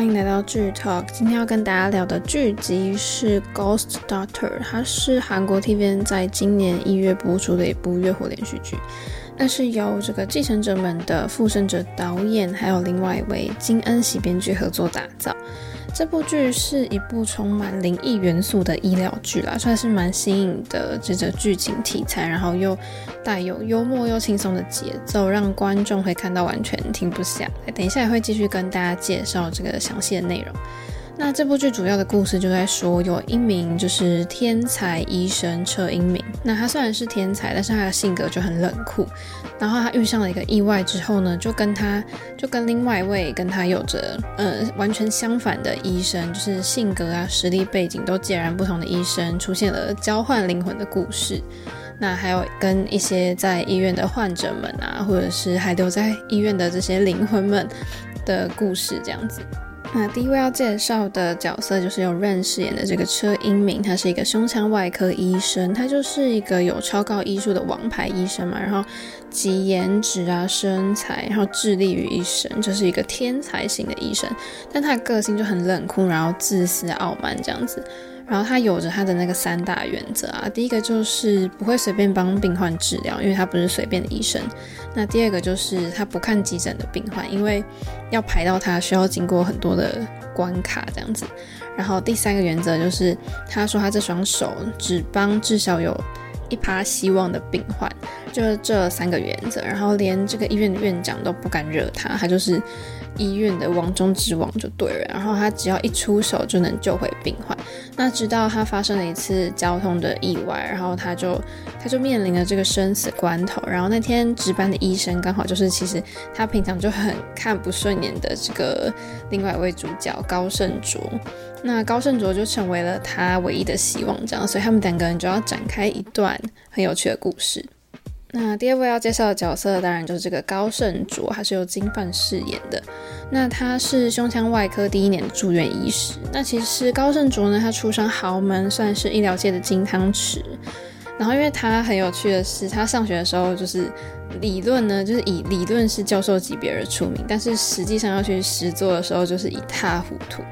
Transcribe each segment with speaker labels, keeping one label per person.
Speaker 1: 欢迎来到剧 Talk。今天要跟大家聊的剧集是《Ghost Doctor》，它是韩国 TVN 在今年一月播出的一部月火连续剧。那是由这个继承者们的复生者导演，还有另外一位金恩喜编剧合作打造。这部剧是一部充满灵异元素的医疗剧啦，算是蛮新颖的这个剧情题材，然后又带有幽默又轻松的节奏，让观众会看到完全停不下来。等一下也会继续跟大家介绍这个详细的内容。那这部剧主要的故事就在说，有一名就是天才医生车英明。那他虽然是天才，但是他的性格就很冷酷。然后他遇上了一个意外之后呢，就跟他就跟另外一位跟他有着呃完全相反的医生，就是性格啊、实力背景都截然不同的医生，出现了交换灵魂的故事。那还有跟一些在医院的患者们啊，或者是还留在医院的这些灵魂们的故事，这样子。那第一位要介绍的角色就是由 Rain 饰演的这个车英明，他是一个胸腔外科医生，他就是一个有超高医术的王牌医生嘛，然后集颜值啊、身材，然后智力于一身，就是一个天才型的医生，但他的个性就很冷酷，然后自私傲慢这样子。然后他有着他的那个三大原则啊，第一个就是不会随便帮病患治疗，因为他不是随便的医生。那第二个就是他不看急诊的病患，因为要排到他需要经过很多的关卡这样子。然后第三个原则就是他说他这双手只帮至少有一趴希望的病患，就是这三个原则。然后连这个医院的院长都不敢惹他，他就是。医院的王中之王就对了，然后他只要一出手就能救回病患。那直到他发生了一次交通的意外，然后他就他就面临了这个生死关头。然后那天值班的医生刚好就是其实他平常就很看不顺眼的这个另外一位主角高胜卓。那高胜卓就成为了他唯一的希望，这样，所以他们两个人就要展开一段很有趣的故事。那第二位要介绍的角色，当然就是这个高胜卓，他是由金范饰演的。那他是胸腔外科第一年的住院医师。那其实高胜卓呢，他出身豪门，算是医疗界的金汤匙。然后因为他很有趣的是，他上学的时候就是理论呢，就是以理论是教授级别而出名，但是实际上要去实作的时候，就是一塌糊涂。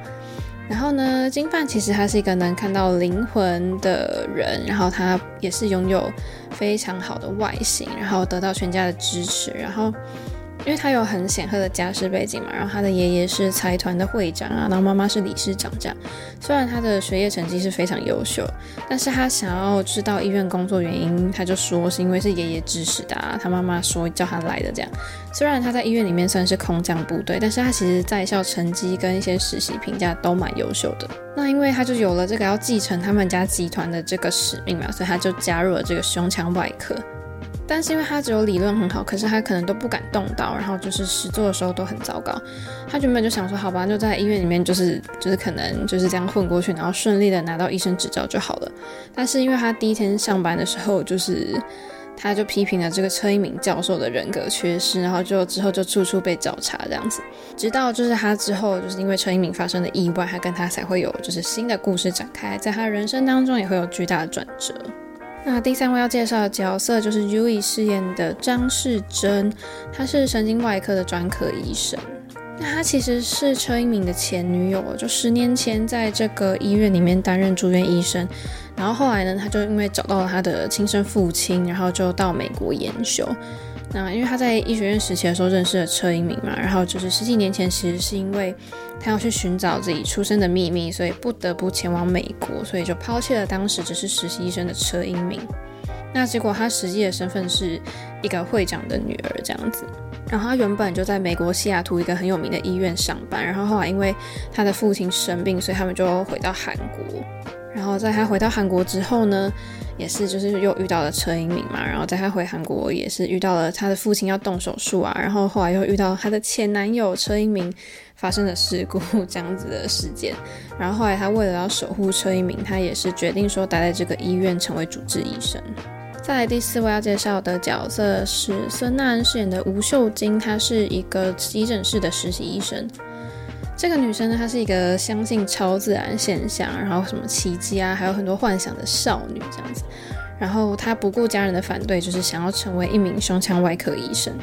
Speaker 1: 然后呢，金范其实他是一个能看到灵魂的人，然后他也是拥有非常好的外形，然后得到全家的支持，然后。因为他有很显赫的家世背景嘛，然后他的爷爷是财团的会长啊，然后妈妈是理事长这样。虽然他的学业成绩是非常优秀，但是他想要知道医院工作原因，他就说是因为是爷爷指使的啊，他妈妈说叫他来的这样。虽然他在医院里面算是空降部队，但是他其实在校成绩跟一些实习评价都蛮优秀的。那因为他就有了这个要继承他们家集团的这个使命嘛，所以他就加入了这个胸腔外科。但是因为他只有理论很好，可是他可能都不敢动刀，然后就是实作的时候都很糟糕。他原本就想说，好吧，就在医院里面，就是就是可能就是这样混过去，然后顺利的拿到医生执照就好了。但是因为他第一天上班的时候，就是他就批评了这个车一鸣教授的人格缺失，然后就之后就处处被找茬这样子。直到就是他之后，就是因为车一鸣发生的意外，他跟他才会有就是新的故事展开，在他人生当中也会有巨大的转折。那第三位要介绍的角色就是 Yui 饰演的张世珍，他是神经外科的专科医生。那他其实是车英敏的前女友，就十年前在这个医院里面担任住院医生，然后后来呢，他就因为找到了他的亲生父亲，然后就到美国研修。那因为他在医学院时期的时候认识了车英明嘛，然后就是十几年前，其实是因为他要去寻找自己出生的秘密，所以不得不前往美国，所以就抛弃了当时只是实习医生的车英明。那结果他实际的身份是一个会长的女儿这样子，然后他原本就在美国西雅图一个很有名的医院上班，然后后来因为他的父亲生病，所以他们就回到韩国。然后在他回到韩国之后呢，也是就是又遇到了车英明嘛。然后在他回韩国也是遇到了他的父亲要动手术啊。然后后来又遇到他的前男友车英明发生了事故这样子的事件。然后后来他为了要守护车英明，他也是决定说待在这个医院成为主治医生。再来第四位要介绍的角色是孙娜恩饰演的吴秀晶，她是一个急诊室的实习医生。这个女生呢，她是一个相信超自然现象，然后什么奇迹啊，还有很多幻想的少女这样子。然后她不顾家人的反对，就是想要成为一名胸腔外科医生。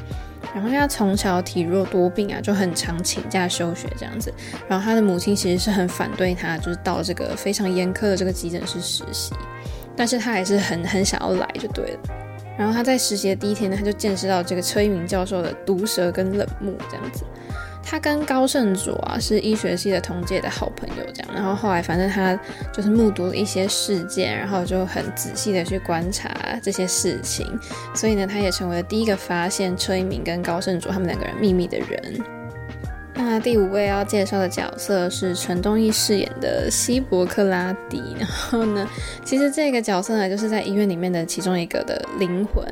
Speaker 1: 然后因为他从小体弱多病啊，就很常请假休学这样子。然后她的母亲其实是很反对她，就是到这个非常严苛的这个急诊室实习，但是她还是很很想要来就对了。然后她在实习的第一天呢，她就见识到这个车一鸣教授的毒舌跟冷漠这样子。他跟高胜佐啊是医学系的同届的好朋友，这样。然后后来反正他就是目睹了一些事件，然后就很仔细的去观察这些事情，所以呢，他也成为了第一个发现车一鸣跟高胜佐他们两个人秘密的人。那第五位要介绍的角色是陈东义饰演的希伯克拉底。然后呢，其实这个角色呢，就是在医院里面的其中一个的灵魂。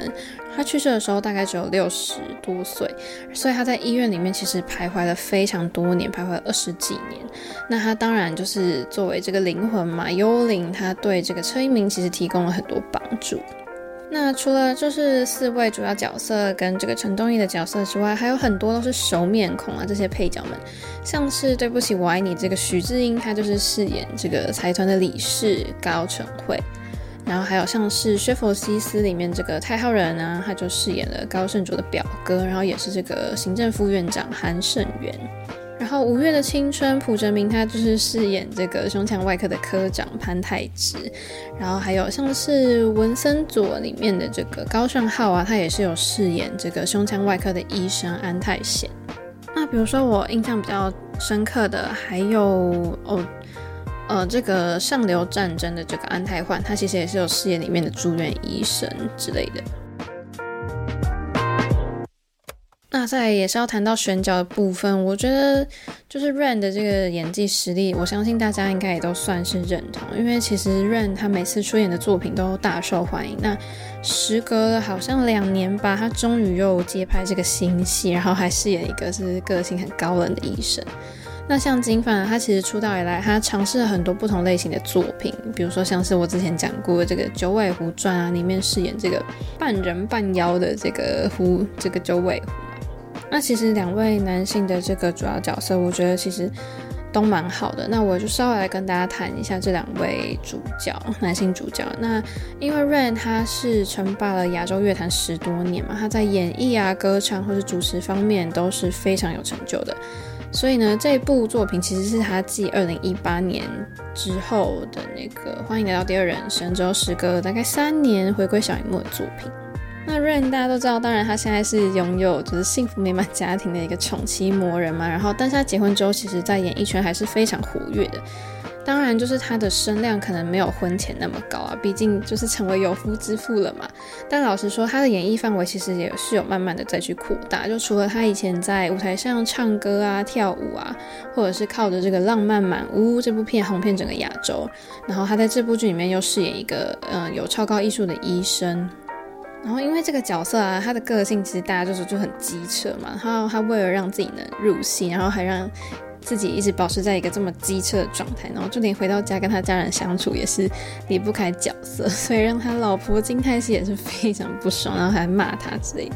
Speaker 1: 他去世的时候大概只有六十多岁，所以他在医院里面其实徘徊了非常多年，徘徊了二十几年。那他当然就是作为这个灵魂嘛，幽灵，他对这个车一鸣其实提供了很多帮助。那除了就是四位主要角色跟这个陈东义的角色之外，还有很多都是熟面孔啊，这些配角们，像是对不起我爱你这个许志英，他就是饰演这个财团的理事高成惠。然后还有像是《薛佛西斯》里面这个太浩人啊，他就饰演了高胜卓的表哥，然后也是这个行政副院长韩胜元。后《五月的青春》朴哲明他就是饰演这个胸腔外科的科长潘泰植。然后还有像是《文森佐》里面的这个高尚浩啊，他也是有饰演这个胸腔外科的医生安泰贤。那比如说我印象比较深刻的还有哦。呃，这个上流战争的这个安泰焕，他其实也是有饰演里面的住院医生之类的。那再也是要谈到选角的部分，我觉得就是 ran 的这个演技实力，我相信大家应该也都算是认同，因为其实 ran 他每次出演的作品都大受欢迎。那时隔了好像两年吧，他终于又接拍这个新戏，然后还饰演一个是个性很高冷的医生。那像金范，他其实出道以来，他尝试了很多不同类型的作品，比如说像是我之前讲过的这个《九尾狐传》啊，里面饰演这个半人半妖的这个狐，这个九尾狐。那其实两位男性的这个主要角色，我觉得其实都蛮好的。那我就稍微来跟大家谈一下这两位主角，男性主角。那因为 Rain 他是称霸了亚洲乐坛十多年嘛，他在演绎啊、歌唱或是主持方面都是非常有成就的。所以呢，这部作品其实是他继二零一八年之后的那个《欢迎来到第二人生》之后，时隔大概三年回归小荧幕的作品。那 Rain 大家都知道，当然他现在是拥有就是幸福美满家庭的一个宠妻魔人嘛。然后，但是他结婚之后，其实在演艺圈还是非常活跃的。当然，就是他的声量可能没有婚前那么高啊，毕竟就是成为有夫之妇了嘛。但老实说，他的演艺范围其实也是有慢慢的再去扩大。就除了他以前在舞台上唱歌啊、跳舞啊，或者是靠着这个《浪漫满屋》这部片红遍整个亚洲，然后他在这部剧里面又饰演一个嗯、有超高艺术的医生。然后因为这个角色啊，他的个性其实大家就是就很机车嘛，然后他为了让自己能入戏，然后还让。自己一直保持在一个这么机车的状态，然后就连回到家跟他家人相处也是离不开角色，所以让他老婆金泰熙也是非常不爽，然后还骂他之类的。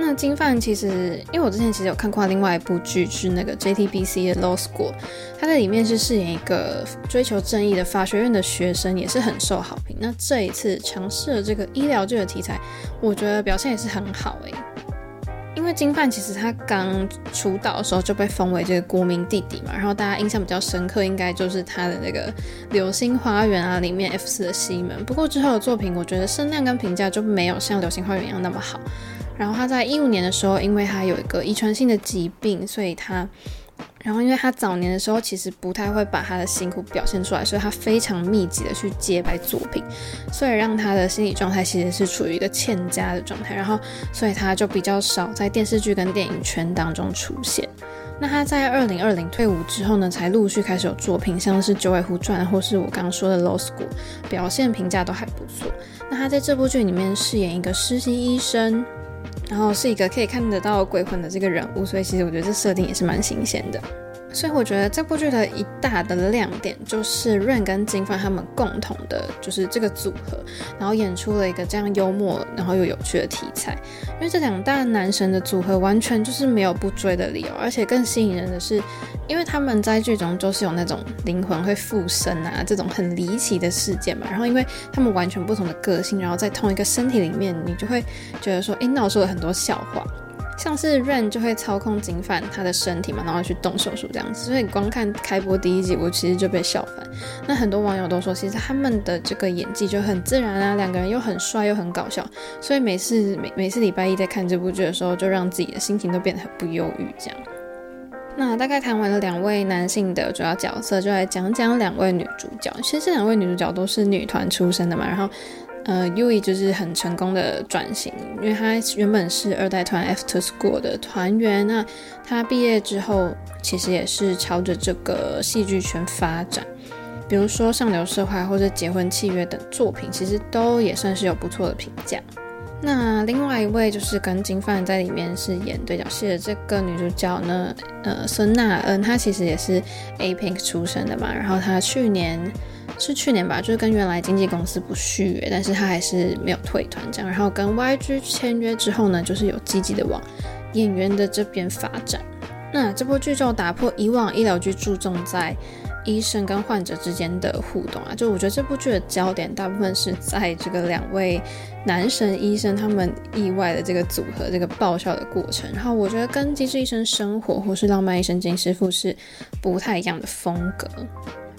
Speaker 1: 那金范其实，因为我之前其实有看过另外一部剧，是那个 JTBC 的 Law School，他在里面是饰演一个追求正义的法学院的学生，也是很受好评。那这一次尝试了这个医疗剧的题材，我觉得表现也是很好诶、欸。因为金范其实他刚出道的时候就被封为这个国民弟弟嘛，然后大家印象比较深刻，应该就是他的那个《流星花园》啊里面 F 四的西门。不过之后的作品，我觉得声量跟评价就没有像《流星花园》一样那么好。然后他在一五年的时候，因为他有一个遗传性的疾病，所以他。然后，因为他早年的时候其实不太会把他的辛苦表现出来，所以他非常密集的去接拍作品，所以让他的心理状态其实是处于一个欠佳的状态。然后，所以他就比较少在电视剧跟电影圈当中出现。那他在二零二零退伍之后呢，才陆续开始有作品，像是《九尾狐传》或是我刚刚说的《Law School》，表现评价都还不错。那他在这部剧里面饰演一个实习医生。然后是一个可以看得到鬼魂的这个人物，所以其实我觉得这设定也是蛮新鲜的。所以我觉得这部剧的一大的亮点就是 Rain 跟金范他们共同的就是这个组合，然后演出了一个这样幽默然后又有趣的题材。因为这两大男神的组合完全就是没有不追的理由，而且更吸引人的是，因为他们在剧中就是有那种灵魂会附身啊这种很离奇的事件嘛。然后因为他们完全不同的个性，然后在同一个身体里面，你就会觉得说，诶，闹出了很多笑话。像是 Ren 就会操控金范他的身体嘛，然后去动手术这样子，所以光看开播第一集，我其实就被笑翻。那很多网友都说，其实他们的这个演技就很自然啊，两个人又很帅又很搞笑，所以每次每每次礼拜一在看这部剧的时候，就让自己的心情都变得很不忧郁这样。那大概谈完了两位男性的主要角色，就来讲讲两位女主角。其实这两位女主角都是女团出身的嘛，然后。呃，Yui 就是很成功的转型，因为他原本是二代团 After School 的团员，那他毕业之后其实也是朝着这个戏剧圈发展，比如说《上流社会》或者《结婚契约》等作品，其实都也算是有不错的评价。那另外一位就是跟金范在里面是演对角戏的这个女主角呢，呃，孙娜恩，她其实也是 A Pink 出身的嘛，然后她去年。是去年吧，就是跟原来经纪公司不续约，但是他还是没有退团这样。然后跟 YG 签约之后呢，就是有积极的往演员的这边发展。那这部剧就打破以往医疗剧注重在医生跟患者之间的互动啊，就我觉得这部剧的焦点大部分是在这个两位男神医生他们意外的这个组合，这个爆笑的过程。然后我觉得跟《机智医生生活》或是《浪漫医生金师傅》是不太一样的风格。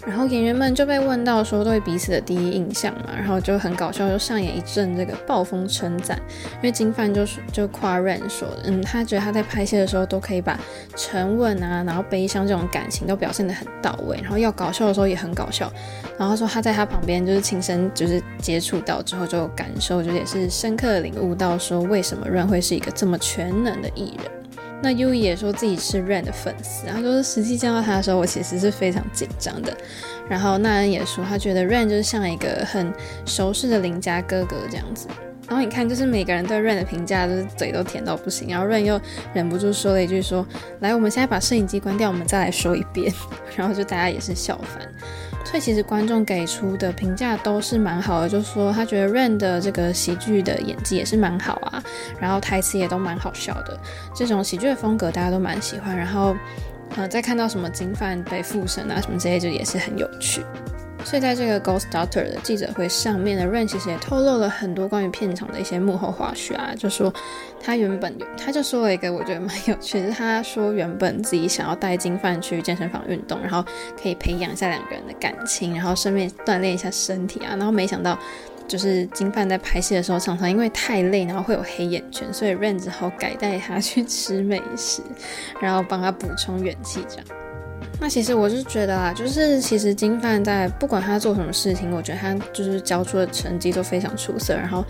Speaker 1: 然后演员们就被问到说对彼此的第一印象嘛，然后就很搞笑，就上演一阵这个暴风称赞。因为金范就是就夸 Ren 说，嗯，他觉得他在拍戏的时候都可以把沉稳啊，然后悲伤这种感情都表现得很到位，然后要搞笑的时候也很搞笑。然后说他在他旁边就是亲身就是接触到之后就感受，就也是深刻的领悟到说为什么 Ren 会是一个这么全能的艺人。那 Yui 也说自己是 Ren 的粉丝，然后就是实际见到他的时候，我其实是非常紧张的。然后娜恩也说，他觉得 Ren 就是像一个很熟识的邻家哥哥这样子。然后你看，就是每个人对 Ren 的评价，就是嘴都甜到不行。然后 Ren 又忍不住说了一句说：“来，我们现在把摄影机关掉，我们再来说一遍。”然后就大家也是笑翻。所以其实观众给出的评价都是蛮好的，就是说他觉得 Ren 的这个喜剧的演技也是蛮好啊，然后台词也都蛮好笑的，这种喜剧的风格大家都蛮喜欢。然后，呃，再看到什么金范被附身啊什么之类，就也是很有趣。所以在这个 Ghost Doctor 的记者会上面呢，Ren 其实也透露了很多关于片场的一些幕后花絮啊，就说他原本他就说了一个我觉得蛮有趣的，他说原本自己想要带金范去健身房运动，然后可以培养一下两个人的感情，然后顺便锻炼一下身体啊，然后没想到就是金范在拍戏的时候常常因为太累，然后会有黑眼圈，所以 Ren 只好改带他去吃美食，然后帮他补充元气这样。那其实我是觉得啊，就是其实金范在不管他做什么事情，我觉得他就是交出的成绩都非常出色。然后，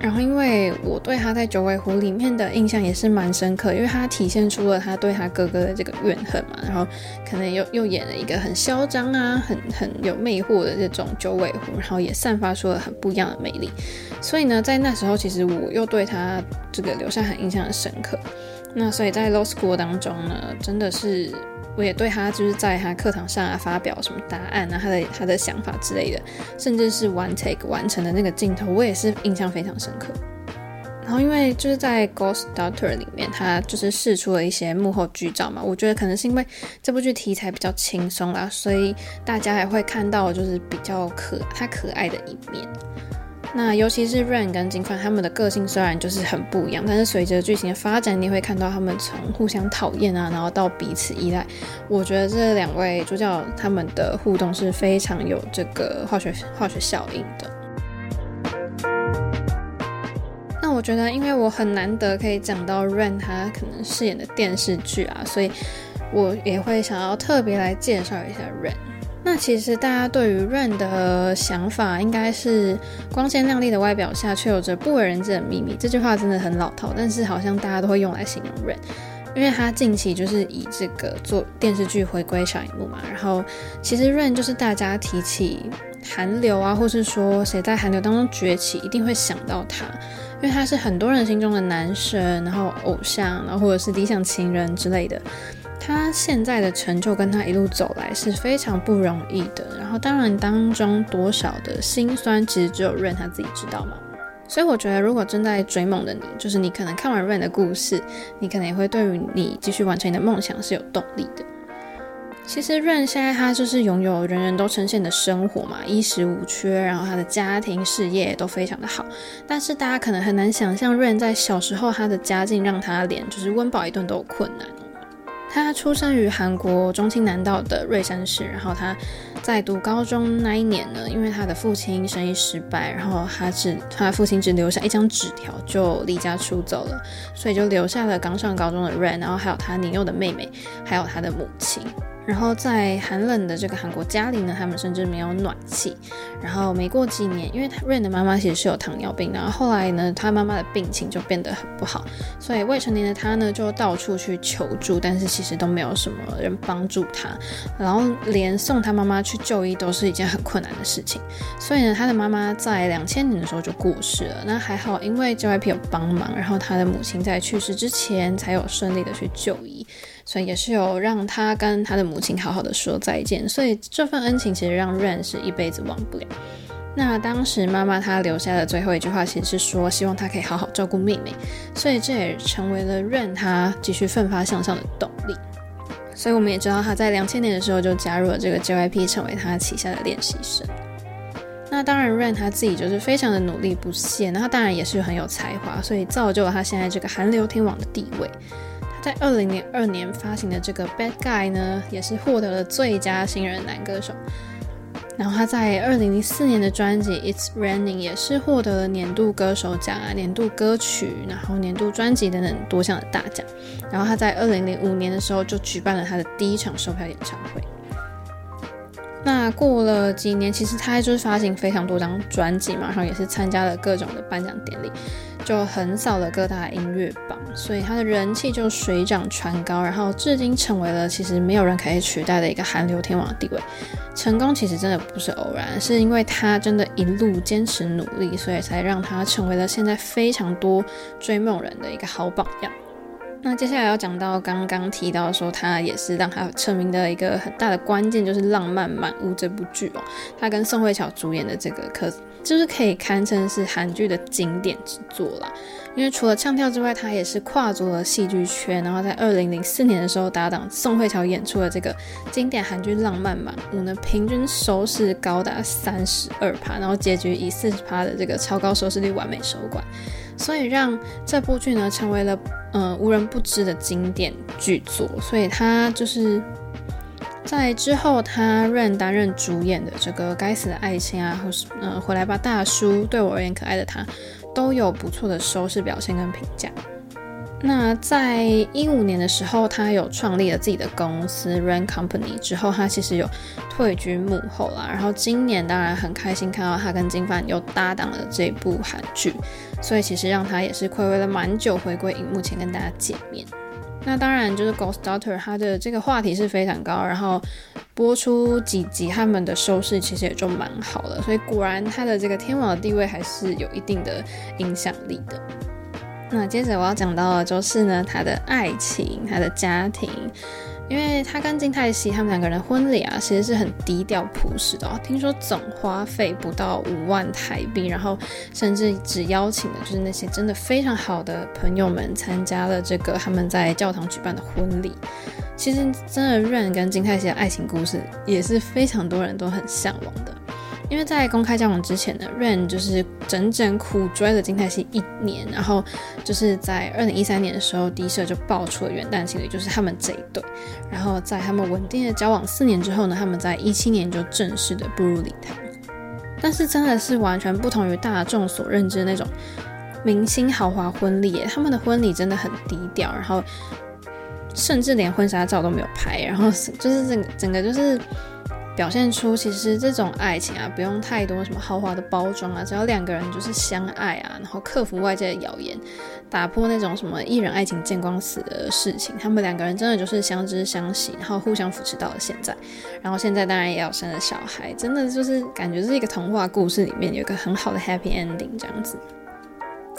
Speaker 1: 然后因为我对他在九尾狐里面的印象也是蛮深刻，因为他体现出了他对他哥哥的这个怨恨嘛。然后可能又又演了一个很嚣张啊，很很有魅惑的这种九尾狐，然后也散发出了很不一样的魅力。所以呢，在那时候其实我又对他这个留下很印象很深刻。那所以在 Law School 当中呢，真的是。我也对他就是在他课堂上啊发表什么答案啊，他的他的想法之类的，甚至是 one take 完成的那个镜头，我也是印象非常深刻。然后因为就是在 Ghost Doctor 里面，他就是试出了一些幕后剧照嘛，我觉得可能是因为这部剧题材比较轻松啦，所以大家还会看到就是比较可他可爱的一面。那尤其是 Ren 跟金范他们的个性虽然就是很不一样，但是随着剧情的发展，你会看到他们从互相讨厌啊，然后到彼此依赖。我觉得这两位主角他们的互动是非常有这个化学化学效应的。那我觉得，因为我很难得可以讲到 Ren 他可能饰演的电视剧啊，所以我也会想要特别来介绍一下 Ren。那其实大家对于 Ren 的想法应该是光鲜亮丽的外表下却有着不为人知的秘密。这句话真的很老套，但是好像大家都会用来形容 Ren，因为他近期就是以这个做电视剧回归小荧幕嘛。然后其实 Ren 就是大家提起韩流啊，或是说谁在韩流当中崛起，一定会想到他，因为他是很多人心中的男神，然后偶像，然后或者是理想情人之类的。他现在的成就跟他一路走来是非常不容易的，然后当然当中多少的辛酸，其实只有 Ren 他自己知道嘛。所以我觉得，如果正在追梦的你，就是你可能看完 Ren 的故事，你可能也会对于你继续完成你的梦想是有动力的。其实 Rain 现在他就是拥有人人都称羡的生活嘛，衣食无缺，然后他的家庭事业都非常的好。但是大家可能很难想象，Rain 在小时候他的家境让他连就是温饱一顿都有困难。他出生于韩国中清南道的瑞山市，然后他在读高中那一年呢，因为他的父亲生意失败，然后他只他父亲只留下一张纸条就离家出走了，所以就留下了刚上高中的 Rain，然后还有他年幼的妹妹，还有他的母亲。然后在寒冷的这个韩国家里呢，他们甚至没有暖气。然后没过几年，因为 Rain 的妈妈其实是有糖尿病，然后后来呢，他妈妈的病情就变得很不好，所以未成年的他呢就到处去求助，但是其实都没有什么人帮助他，然后连送他妈妈去就医都是一件很困难的事情。所以呢，他的妈妈在两千年的时候就过世了。那还好，因为 JYP 有帮忙，然后他的母亲在去世之前才有顺利的去就医。所以也是有让他跟他的母亲好好的说再见，所以这份恩情其实让 ran 是一辈子忘不了。那当时妈妈她留下的最后一句话，其实是说希望他可以好好照顾妹妹，所以这也成为了 ran 他继续奋发向上的动力。所以我们也知道他在两千年的时候就加入了这个 JYP，成为他旗下的练习生。那当然 ran 他自己就是非常的努力不懈，那他当然也是很有才华，所以造就了他现在这个韩流天王的地位。在二零零二年发行的这个《Bad Guy》呢，也是获得了最佳新人男歌手。然后他在二零零四年的专辑《It's Raining》也是获得了年度歌手奖啊、年度歌曲，然后年度专辑等等多项的大奖。然后他在二零零五年的时候就举办了他的第一场售票演唱会。那过了几年，其实他就是发行非常多张专辑嘛，然后也是参加了各种的颁奖典礼，就横扫了各大音乐榜，所以他的人气就水涨船高，然后至今成为了其实没有人可以取代的一个韩流天王的地位。成功其实真的不是偶然，是因为他真的一路坚持努力，所以才让他成为了现在非常多追梦人的一个好榜样。那接下来要讲到刚刚提到说，他也是让他成名的一个很大的关键，就是《浪漫满屋》这部剧哦。他跟宋慧乔主演的这个，可就是可以堪称是韩剧的经典之作啦。因为除了唱跳之外，他也是跨足了戏剧圈，然后在二零零四年的时候搭档宋慧乔演出了这个经典韩剧《浪漫满屋》呢，平均收视高达三十二趴，然后结局以四十趴的这个超高收视率完美收官。所以让这部剧呢成为了、呃、无人不知的经典剧作，所以它就是在之后他 Rain 担任主演的这个《该死的爱情》啊，或是嗯、回来吧大叔，对我而言可爱的他，都有不错的收视表现跟评价。那在一五年的时候，他有创立了自己的公司，Ran Company，之后他其实有退居幕后啦。然后今年当然很开心看到他跟金范又搭档了这部韩剧，所以其实让他也是暌违了蛮久回归荧幕前跟大家见面。那当然就是 Ghost Daughter，他的这个话题是非常高，然后播出几集他们的收视其实也就蛮好了，所以果然他的这个天王的地位还是有一定的影响力的。那接着我要讲到的就是呢，他的爱情，他的家庭，因为他跟金泰熙他们两个人婚礼啊，其实是很低调朴实的哦。听说总花费不到五万台币，然后甚至只邀请的就是那些真的非常好的朋友们参加了这个他们在教堂举办的婚礼。其实真的 Rain 跟金泰熙的爱情故事也是非常多人都很向往的。因为在公开交往之前呢，Rain 就是整整苦追了金泰熙一年，然后就是在二零一三年的时候，第一社就爆出了元旦情侣，就是他们这一对。然后在他们稳定的交往四年之后呢，他们在一七年就正式的步入礼堂。但是真的是完全不同于大众所认知的那种明星豪华婚礼，他们的婚礼真的很低调，然后甚至连婚纱照都没有拍，然后就是整整个就是。表现出其实这种爱情啊，不用太多什么豪华的包装啊，只要两个人就是相爱啊，然后克服外界的谣言，打破那种什么艺人爱情见光死的事情，他们两个人真的就是相知相惜，然后互相扶持到了现在，然后现在当然也要生了小孩，真的就是感觉是一个童话故事里面有一个很好的 happy ending 这样子。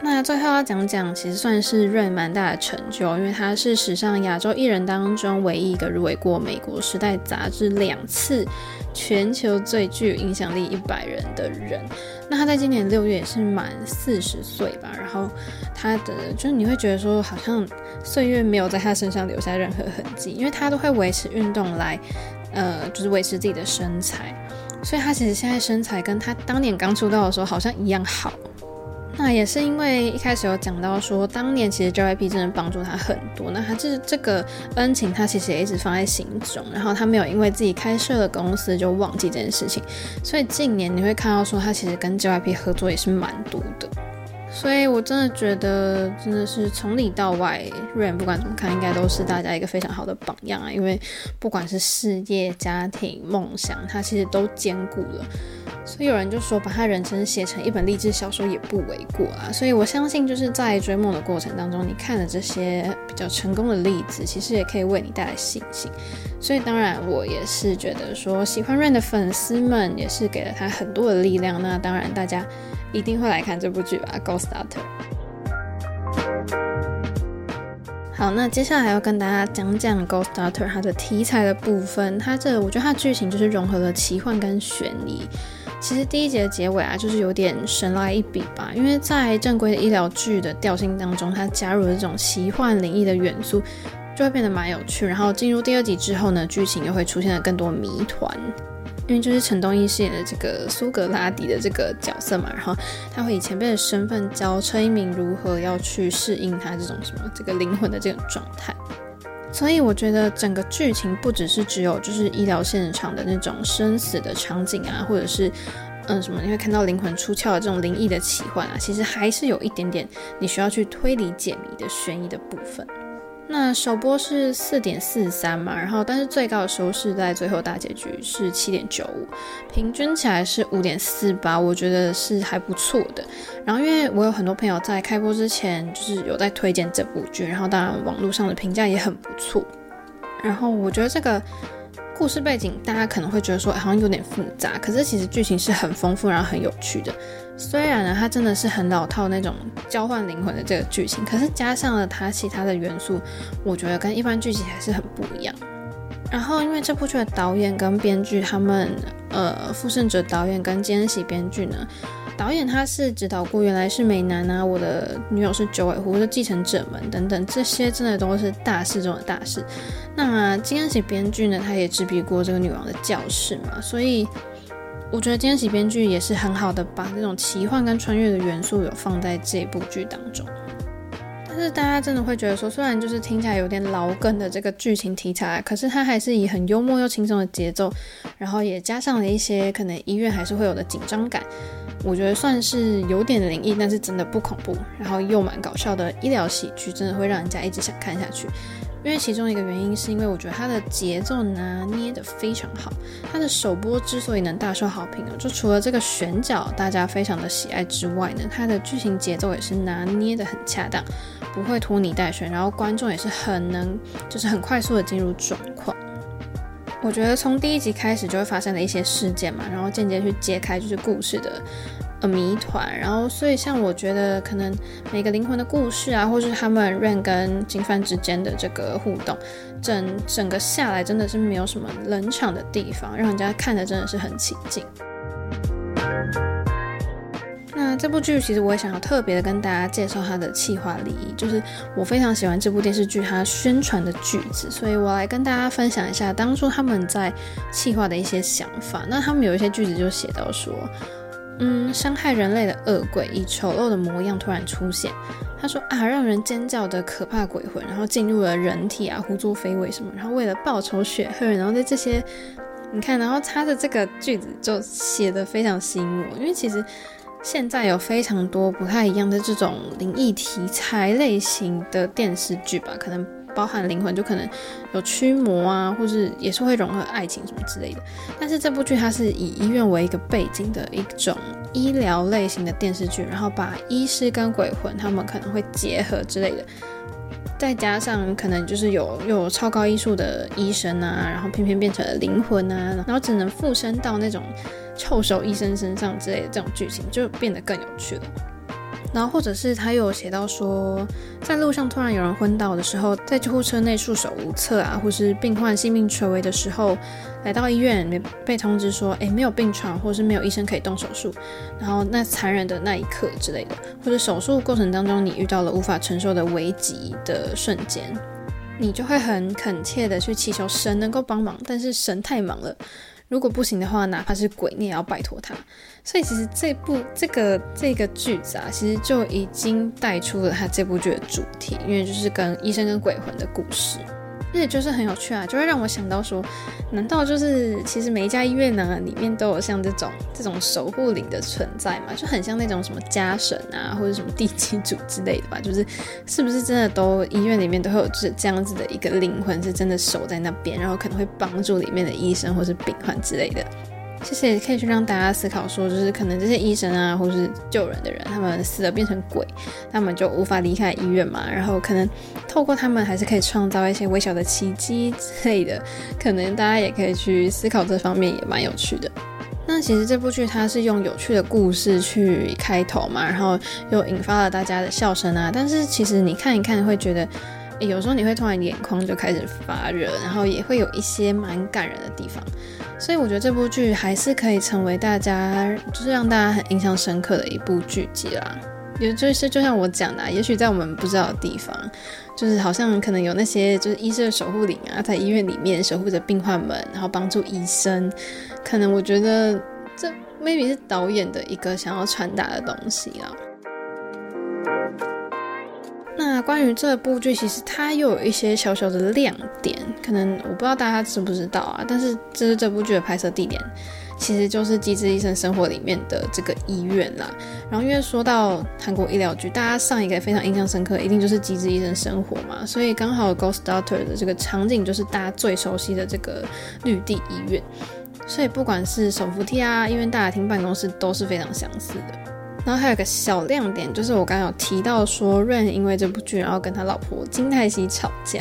Speaker 1: 那最后要讲讲，其实算是瑞蛮大的成就，因为他是史上亚洲艺人当中唯一一个入围过美国时代杂志两次全球最具影响力一百人的人。那他在今年六月也是满四十岁吧，然后他的就是你会觉得说，好像岁月没有在他身上留下任何痕迹，因为他都会维持运动来，呃，就是维持自己的身材，所以他其实现在身材跟他当年刚出道的时候好像一样好。那也是因为一开始有讲到说，当年其实 JYP 真的帮助他很多，那他这这个恩情他其实也一直放在心中，然后他没有因为自己开设了公司就忘记这件事情，所以近年你会看到说他其实跟 JYP 合作也是蛮多的。所以，我真的觉得，真的是从里到外，Rain 不管怎么看，应该都是大家一个非常好的榜样啊。因为不管是事业、家庭、梦想，他其实都兼顾了。所以有人就说，把他人生写成一本励志小说也不为过啊。所以我相信，就是在追梦的过程当中，你看了这些比较成功的例子，其实也可以为你带来信心。所以，当然，我也是觉得说，喜欢 Rain 的粉丝们也是给了他很多的力量。那当然，大家。一定会来看这部剧吧，《Ghost Daughter》。好，那接下来要跟大家讲讲《Ghost Daughter》它的题材的部分。它这我觉得它剧情就是融合了奇幻跟悬疑。其实第一集的结尾啊，就是有点神来一笔吧，因为在正规的医疗剧的调性当中，它加入了这种奇幻灵异的元素，就会变得蛮有趣。然后进入第二集之后呢，剧情又会出现了更多谜团。因为就是陈东义饰演的这个苏格拉底的这个角色嘛，然后他会以前辈的身份教车一鸣如何要去适应他这种什么这个灵魂的这种状态，所以我觉得整个剧情不只是只有就是医疗现场的那种生死的场景啊，或者是嗯什么你会看到灵魂出窍的这种灵异的奇幻啊，其实还是有一点点你需要去推理解谜的悬疑的部分。那首播是四点四三嘛，然后但是最高的收视在最后大结局是七点九五，平均起来是五点四八，我觉得是还不错的。然后因为我有很多朋友在开播之前就是有在推荐这部剧，然后当然网络上的评价也很不错。然后我觉得这个故事背景大家可能会觉得说好像有点复杂，可是其实剧情是很丰富，然后很有趣的。虽然呢，它真的是很老套那种交换灵魂的这个剧情，可是加上了它其他的元素，我觉得跟一般剧集还是很不一样。然后因为这部剧的导演跟编剧，他们呃，傅胜哲导演跟金恩喜编剧呢，导演他是指导过《原来是美男》啊，《我的女友是九尾狐》的继承者们等等，这些真的都是大事中的大事。那金恩喜编剧呢，他也执笔过这个女王的教室嘛，所以。我觉得金恩喜编剧也是很好的，把这种奇幻跟穿越的元素有放在这部剧当中。但是大家真的会觉得说，虽然就是听起来有点老梗的这个剧情题材，可是它还是以很幽默又轻松的节奏，然后也加上了一些可能医院还是会有的紧张感。我觉得算是有点灵异，但是真的不恐怖，然后又蛮搞笑的医疗喜剧，真的会让人家一直想看下去。因为其中一个原因是因为我觉得它的节奏拿捏得非常好。它的首播之所以能大受好评呢，就除了这个选角大家非常的喜爱之外呢，它的剧情节奏也是拿捏得很恰当，不会拖泥带水，然后观众也是很能，就是很快速的进入状况。我觉得从第一集开始就会发生的一些事件嘛，然后间接去揭开就是故事的。谜团，然后所以像我觉得可能每个灵魂的故事啊，或是他们 ran 跟金范之间的这个互动，整整个下来真的是没有什么冷场的地方，让人家看的真的是很起劲。那这部剧其实我也想要特别的跟大家介绍它的企划利益，就是我非常喜欢这部电视剧它宣传的句子，所以我来跟大家分享一下当初他们在企划的一些想法。那他们有一些句子就写到说。嗯，伤害人类的恶鬼以丑陋的模样突然出现。他说啊，让人尖叫的可怕鬼魂，然后进入了人体啊，胡作非为什么？然后为了报仇雪恨，然后在这些，你看，然后他的这个句子就写的非常吸引我，因为其实现在有非常多不太一样的这种灵异题材类型的电视剧吧，可能。包含灵魂就可能有驱魔啊，或是也是会融合爱情什么之类的。但是这部剧它是以医院为一个背景的一种医疗类型的电视剧，然后把医师跟鬼魂他们可能会结合之类的，再加上可能就是有有超高医术的医生啊，然后偏偏变成了灵魂啊，然后只能附身到那种臭手医生身上之类的这种剧情，就变得更有趣了。然后或者是他又有写到说，在路上突然有人昏倒的时候，在救护车内束手无策啊，或是病患性命垂危的时候，来到医院被被通知说，诶，没有病床，或是没有医生可以动手术，然后那残忍的那一刻之类的，或者手术过程当中你遇到了无法承受的危急的瞬间，你就会很恳切的去祈求神能够帮忙，但是神太忙了。如果不行的话，哪怕是鬼，你也要拜托他。所以其实这部这个这个句子啊，其实就已经带出了他这部剧的主题，因为就是跟医生跟鬼魂的故事。而且就是很有趣啊，就会让我想到说，难道就是其实每一家医院呢，里面都有像这种这种守护灵的存在嘛？就很像那种什么家神啊，或者什么地基主之类的吧？就是是不是真的都医院里面都会有这这样子的一个灵魂，是真的守在那边，然后可能会帮助里面的医生或是病患之类的？其实也可以去让大家思考说，就是可能这些医生啊，或是救人的人，他们死了变成鬼，他们就无法离开医院嘛。然后可能透过他们，还是可以创造一些微小的奇迹之类的。可能大家也可以去思考这方面，也蛮有趣的。那其实这部剧它是用有趣的故事去开头嘛，然后又引发了大家的笑声啊。但是其实你看一看，会觉得。有时候你会突然眼眶就开始发热，然后也会有一些蛮感人的地方，所以我觉得这部剧还是可以成为大家就是让大家很印象深刻的一部剧集啦。也就是就像我讲的，也许在我们不知道的地方，就是好像可能有那些就是医生的守护灵啊，在医院里面守护着病患们，然后帮助医生。可能我觉得这 maybe 是导演的一个想要传达的东西啦。那关于这部剧，其实它又有一些小小的亮点，可能我不知道大家知不知道啊。但是这是这部剧的拍摄地点，其实就是《机智医生生活》里面的这个医院啦。然后因为说到韩国医疗剧，大家上一个非常印象深刻，一定就是《机智医生生活》嘛。所以刚好《Ghost Doctor》的这个场景就是大家最熟悉的这个绿地医院，所以不管是手扶梯啊、医院大厅、办公室都是非常相似的。然后还有个小亮点，就是我刚刚有提到说，Rain 因为这部剧，然后跟他老婆金泰熙吵架，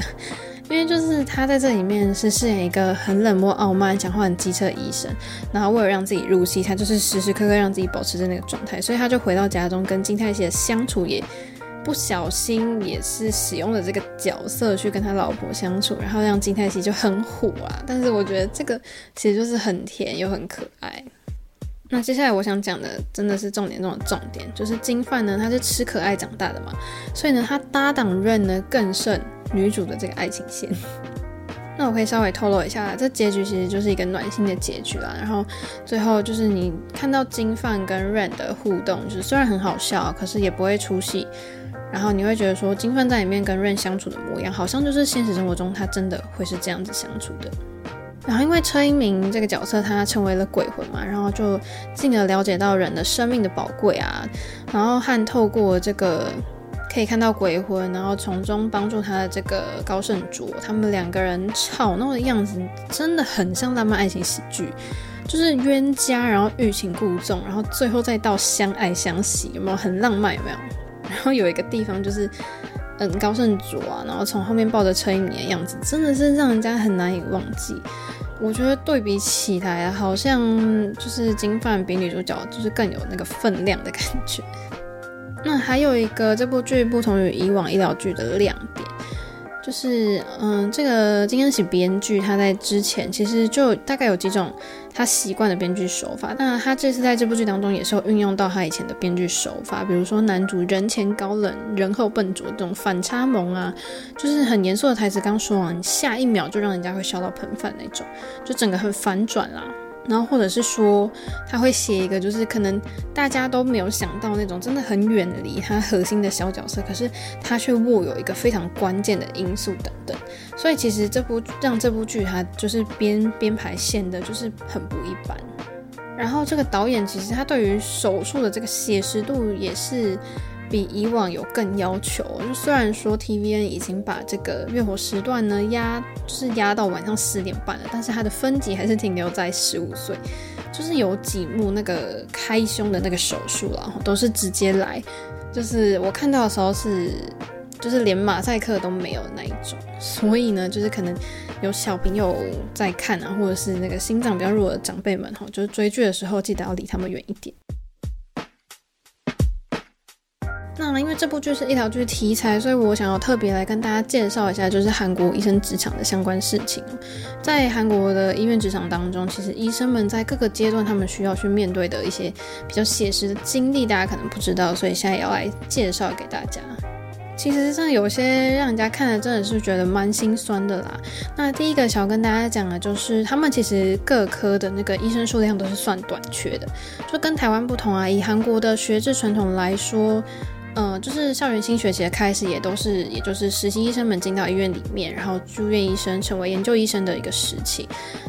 Speaker 1: 因为就是他在这里面是饰演一个很冷漠、傲慢、讲话很机车医生，然后为了让自己入戏，他就是时时刻刻让自己保持着那个状态，所以他就回到家中跟金泰熙的相处也不小心也是使用了这个角色去跟他老婆相处，然后让金泰熙就很火啊。但是我觉得这个其实就是很甜又很可爱。那接下来我想讲的真的是重点中的重点，就是金范呢，他是吃可爱长大的嘛，所以呢，他搭档 Ren 呢更胜女主的这个爱情线。那我可以稍微透露一下，这结局其实就是一个暖心的结局啦。然后最后就是你看到金范跟 Ren 的互动，就是虽然很好笑，可是也不会出戏。然后你会觉得说，金范在里面跟 Ren 相处的模样，好像就是现实生活中他真的会是这样子相处的。然后，因为车英明这个角色，他成为了鬼魂嘛，然后就进而了解到人的生命的宝贵啊，然后和透过这个可以看到鬼魂，然后从中帮助他的这个高胜卓，他们两个人吵闹的样子真的很像浪漫爱情喜剧，就是冤家，然后欲擒故纵，然后最后再到相爱相惜，有没有很浪漫？有没有？然后有一个地方就是，高胜卓啊，然后从后面抱着车英明的样子，真的是让人家很难以忘记。我觉得对比起来，好像就是金范比女主角就是更有那个分量的感觉。那还有一个这部剧不同于以往医疗剧的亮点。就是，嗯，这个金恩喜编剧他在之前其实就大概有几种他习惯的编剧手法，那他这次在这部剧当中也是有运用到他以前的编剧手法，比如说男主人前高冷，人后笨拙这种反差萌啊，就是很严肃的台词刚说完，下一秒就让人家会笑到喷饭那种，就整个很反转啦。然后或者是说，他会写一个，就是可能大家都没有想到那种真的很远离他核心的小角色，可是他却握有一个非常关键的因素等等。所以其实这部让这部剧它就是编编排线的，就是很不一般。然后这个导演其实他对于手术的这个写实度也是。比以往有更要求，就虽然说 TVN 已经把这个月活时段呢压，就是压到晚上十点半了，但是它的分级还是停留在十五岁，就是有几幕那个开胸的那个手术了，都是直接来，就是我看到的时候是，就是连马赛克都没有那一种，所以呢，就是可能有小朋友在看啊，或者是那个心脏比较弱的长辈们哈，就是追剧的时候记得要离他们远一点。那因为这部剧是医疗剧题材，所以我想要特别来跟大家介绍一下，就是韩国医生职场的相关事情。在韩国的医院职场当中，其实医生们在各个阶段，他们需要去面对的一些比较写实的经历，大家可能不知道，所以现在也要来介绍给大家。其实真的有些让人家看了真的是觉得蛮心酸的啦。那第一个想要跟大家讲的就是，他们其实各科的那个医生数量都是算短缺的，就跟台湾不同啊。以韩国的学制传统来说，呃，就是校园新学期的开始也都是，也就是实习医生们进到医院里面，然后住院医生成为研究医生的一个时期。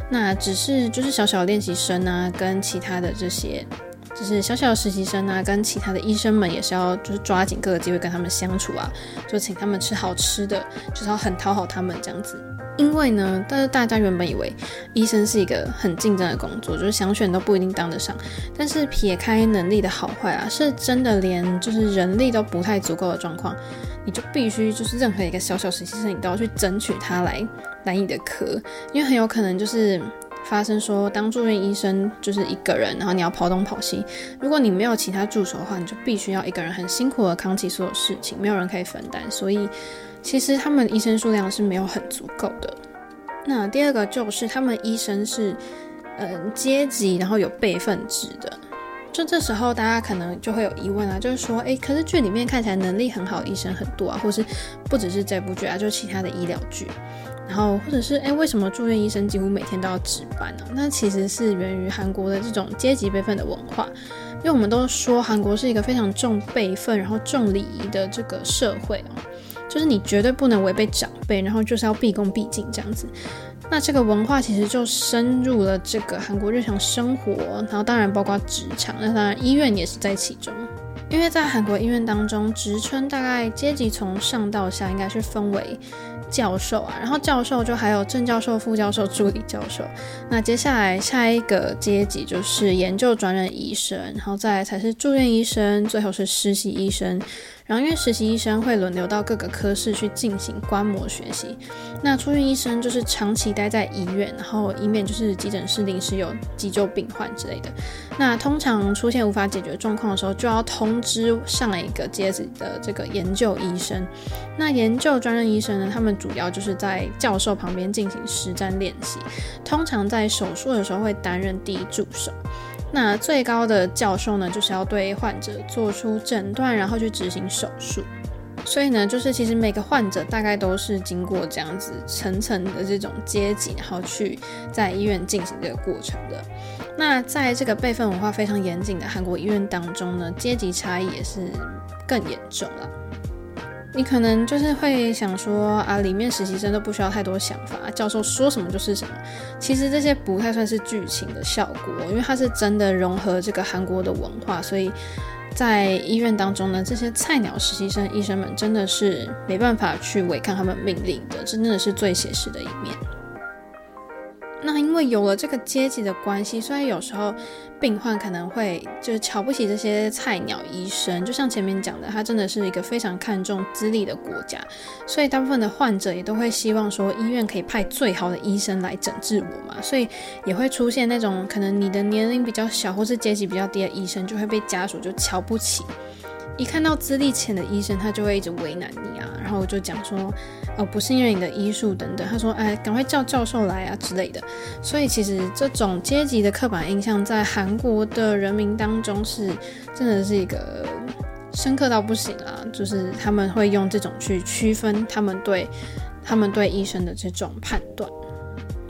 Speaker 1: 那只是就是小小练习生啊，跟其他的这些。就是小小的实习生啊，跟其他的医生们也是要就是抓紧各个机会跟他们相处啊，就请他们吃好吃的，就是要很讨好他们这样子。因为呢，但是大家原本以为医生是一个很竞争的工作，就是想选都不一定当得上。但是撇开能力的好坏啊，是真的连就是人力都不太足够的状况，你就必须就是任何一个小小实习生，你都要去争取他来来你的科，因为很有可能就是。发生说，当住院医生就是一个人，然后你要跑东跑西。如果你没有其他助手的话，你就必须要一个人很辛苦的扛起所有事情，没有人可以分担。所以，其实他们医生数量是没有很足够的。那第二个就是他们医生是，嗯，阶级然后有辈分制的。就这时候大家可能就会有疑问啊，就是说，诶，可是剧里面看起来能力很好的医生很多啊，或是不只是这部剧啊，就其他的医疗剧。然后，或者是哎，为什么住院医生几乎每天都要值班呢？那其实是源于韩国的这种阶级辈分的文化，因为我们都说韩国是一个非常重辈分，然后重礼仪的这个社会哦，就是你绝对不能违背长辈，然后就是要毕恭毕敬这样子。那这个文化其实就深入了这个韩国日常生活，然后当然包括职场，那当然医院也是在其中。因为在韩国医院当中，职称大概阶级从上到下应该是分为。教授啊，然后教授就还有正教授、副教授、助理教授。那接下来下一个阶级就是研究专任医生，然后再才是住院医生，最后是实习医生。然后，因为实习医生会轮流到各个科室去进行观摩学习，那住院医生就是长期待在医院，然后以免就是急诊室临时有急救病患之类的。那通常出现无法解决状况的时候，就要通知上一个阶级的这个研究医生。那研究专任医生呢，他们主要就是在教授旁边进行实战练习，通常在手术的时候会担任第一助手。那最高的教授呢，就是要对患者做出诊断，然后去执行手术。所以呢，就是其实每个患者大概都是经过这样子层层的这种阶级，然后去在医院进行这个过程的。那在这个辈分文化非常严谨的韩国医院当中呢，阶级差异也是更严重了。你可能就是会想说啊，里面实习生都不需要太多想法，教授说什么就是什么。其实这些不太算是剧情的效果，因为它是真的融合这个韩国的文化，所以在医院当中呢，这些菜鸟实习生医生们真的是没办法去违抗他们命令的，这真的是最写实的一面。那因为有了这个阶级的关系，所以有时候病患可能会就是瞧不起这些菜鸟医生。就像前面讲的，他真的是一个非常看重资历的国家，所以大部分的患者也都会希望说医院可以派最好的医生来诊治我嘛，所以也会出现那种可能你的年龄比较小或是阶级比较低的医生就会被家属就瞧不起。一看到资历浅的医生，他就会一直为难你啊，然后就讲说，哦，不信任你的医术等等。他说，哎，赶快叫教授来啊之类的。所以其实这种阶级的刻板印象在韩国的人民当中是真的是一个深刻到不行啊，就是他们会用这种去区分他们对他们对医生的这种判断。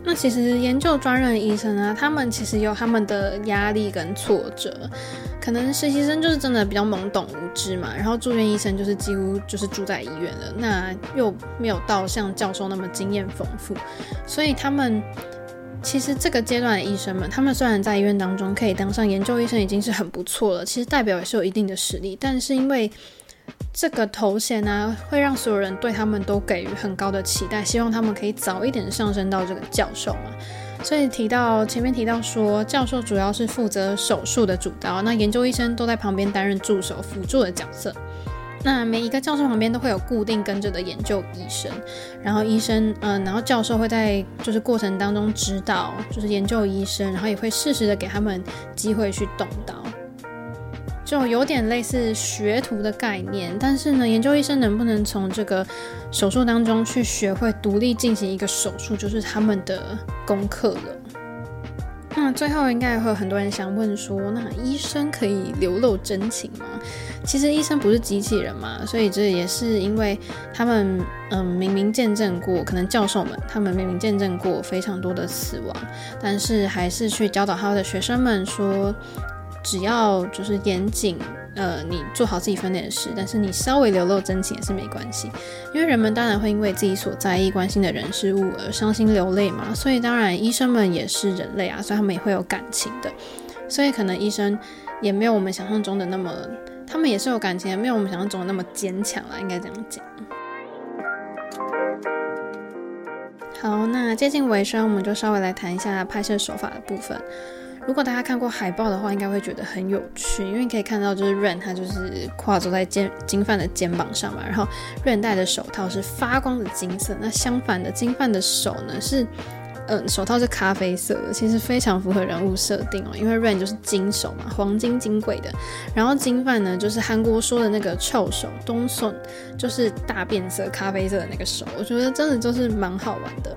Speaker 1: 那其实研究专任医生啊，他们其实有他们的压力跟挫折。可能实习生就是真的比较懵懂无知嘛，然后住院医生就是几乎就是住在医院了，那又没有到像教授那么经验丰富，所以他们其实这个阶段的医生们，他们虽然在医院当中可以当上研究医生已经是很不错了，其实代表也是有一定的实力，但是因为这个头衔呢，会让所有人对他们都给予很高的期待，希望他们可以早一点上升到这个教授嘛。所以提到前面提到说，教授主要是负责手术的主刀，那研究医生都在旁边担任助手辅助的角色。那每一个教授旁边都会有固定跟着的研究医生，然后医生，嗯、然后教授会在就是过程当中指导，就是研究医生，然后也会适时的给他们机会去动刀。就有点类似学徒的概念。但是呢，研究医生能不能从这个手术当中去学会独立进行一个手术，就是他们的功课了。那最后应该会有很多人想问说，那医生可以流露真情吗？其实医生不是机器人嘛，所以这也是因为他们嗯明明见证过，可能教授们他们明明见证过非常多的死亡，但是还是去教导他的学生们说，只要就是严谨。呃，你做好自己分内的事，但是你稍微流露真情也是没关系，因为人们当然会因为自己所在意、关心的人事物而伤心流泪嘛，所以当然医生们也是人类啊，所以他们也会有感情的，所以可能医生也没有我们想象中的那么，他们也是有感情，也没有我们想象中的那么坚强啦，应该这样讲。好，那接近尾声，我们就稍微来谈一下拍摄手法的部分。如果大家看过海报的话，应该会觉得很有趣，因为可以看到就是 Ren 他就是跨坐在肩金范的肩膀上嘛，然后 Ren 戴的手套是发光的金色，那相反的金范的手呢是，嗯，手套是咖啡色的，其实非常符合人物设定哦，因为 Rain 就是金手嘛，黄金金贵的，然后金范呢就是韩国说的那个臭手东顺，就是大变色咖啡色的那个手，我觉得真的就是蛮好玩的。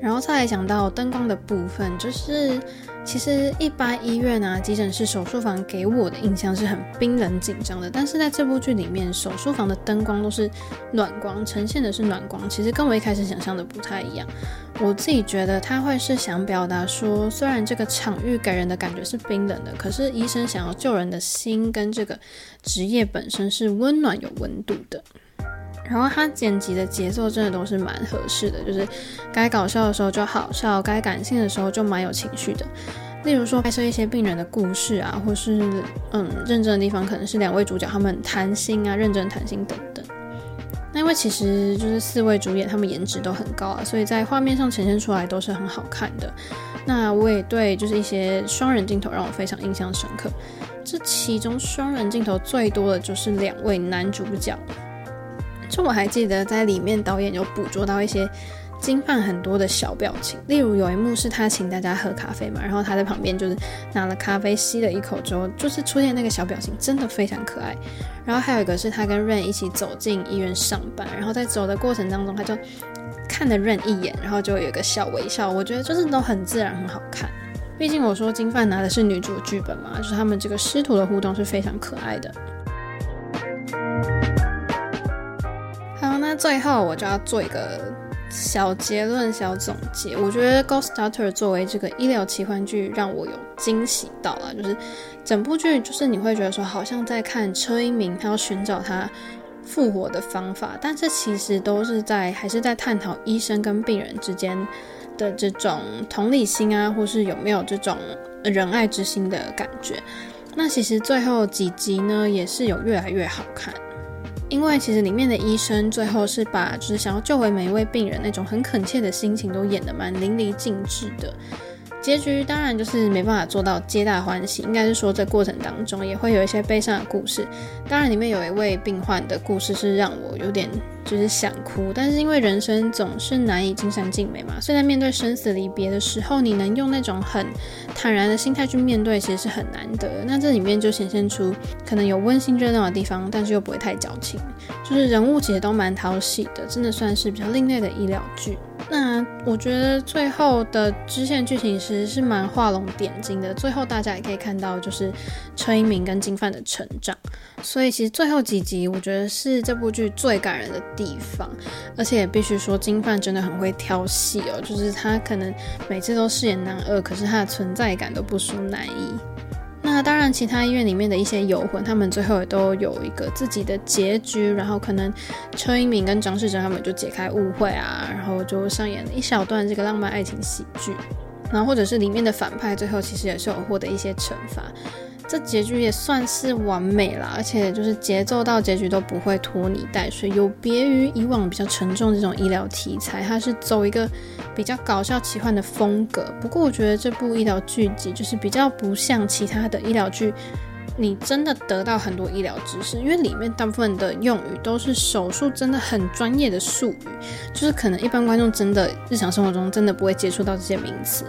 Speaker 1: 然后再来讲到灯光的部分，就是。其实一般医院啊、急诊室、手术房给我的印象是很冰冷紧张的，但是在这部剧里面，手术房的灯光都是暖光，呈现的是暖光，其实跟我一开始想象的不太一样。我自己觉得他会是想表达说，虽然这个场域给人的感觉是冰冷的，可是医生想要救人的心跟这个职业本身是温暖有温度的。然后他剪辑的节奏真的都是蛮合适的，就是该搞笑的时候就好笑，该感性的时候就蛮有情绪的。例如说拍摄一些病人的故事啊，或是嗯认真的地方，可能是两位主角他们谈心啊，认真谈心等等。那因为其实就是四位主演他们颜值都很高啊，所以在画面上呈现出来都是很好看的。那我也对就是一些双人镜头让我非常印象深刻。这其中双人镜头最多的就是两位男主角。就我还记得，在里面导演有捕捉到一些金范很多的小表情，例如有一幕是他请大家喝咖啡嘛，然后他在旁边就是拿了咖啡吸了一口之后，就是出现那个小表情，真的非常可爱。然后还有一个是他跟 Rain 一起走进医院上班，然后在走的过程当中，他就看了 Rain 一眼，然后就有一个小微笑，我觉得就是都很自然，很好看。毕竟我说金范拿的是女主剧本嘛，就是他们这个师徒的互动是非常可爱的。最后，我就要做一个小结论、小总结。我觉得《Ghost Doctor》作为这个医疗奇幻剧，让我有惊喜到了。就是整部剧，就是你会觉得说，好像在看车英明，他要寻找他复活的方法，但是其实都是在还是在探讨医生跟病人之间的这种同理心啊，或是有没有这种仁爱之心的感觉。那其实最后几集呢，也是有越来越好看。因为其实里面的医生最后是把就是想要救回每一位病人那种很恳切的心情都演得蛮淋漓尽致的。结局当然就是没办法做到皆大欢喜，应该是说这过程当中也会有一些悲伤的故事。当然里面有一位病患的故事是让我有点就是想哭，但是因为人生总是难以尽善尽美嘛，所以在面对生死离别的时候，你能用那种很坦然的心态去面对，其实是很难得。那这里面就显现出可能有温馨热闹的地方，但是又不会太矫情，就是人物其实都蛮讨喜的，真的算是比较另类的医疗剧。那我觉得最后的支线剧情其实是蛮画龙点睛的，最后大家也可以看到就是车英明跟金范的成长，所以其实最后几集我觉得是这部剧最感人的地方，而且也必须说金范真的很会挑戏哦，就是他可能每次都饰演男二，可是他的存在感都不输男一。那当然，其他医院里面的一些游魂，他们最后也都有一个自己的结局，然后可能邱英明跟张世哲他们就解开误会啊，然后就上演了一小段这个浪漫爱情喜剧，然后或者是里面的反派最后其实也是有获得一些惩罚。这结局也算是完美了，而且就是节奏到结局都不会拖泥带水，有别于以往比较沉重这种医疗题材，它是走一个比较搞笑奇幻的风格。不过我觉得这部医疗剧集就是比较不像其他的医疗剧，你真的得到很多医疗知识，因为里面大部分的用语都是手术真的很专业的术语，就是可能一般观众真的日常生活中真的不会接触到这些名词。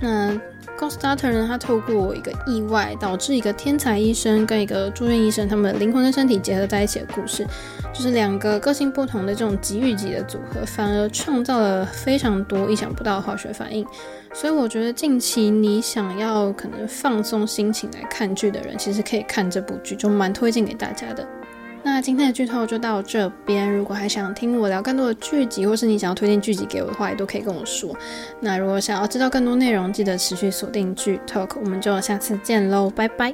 Speaker 1: 那。Ghost Doctor 呢，他透过一个意外导致一个天才医生跟一个住院医生，他们灵魂跟身体结合在一起的故事，就是两个个性不同的这种极与极的组合，反而创造了非常多意想不到的化学反应。所以我觉得近期你想要可能放松心情来看剧的人，其实可以看这部剧，就蛮推荐给大家的。那今天的剧透就到这边。如果还想听我聊更多的剧集，或是你想要推荐剧集给我的话，也都可以跟我说。那如果想要知道更多内容，记得持续锁定剧 Talk，我们就下次见喽，拜拜。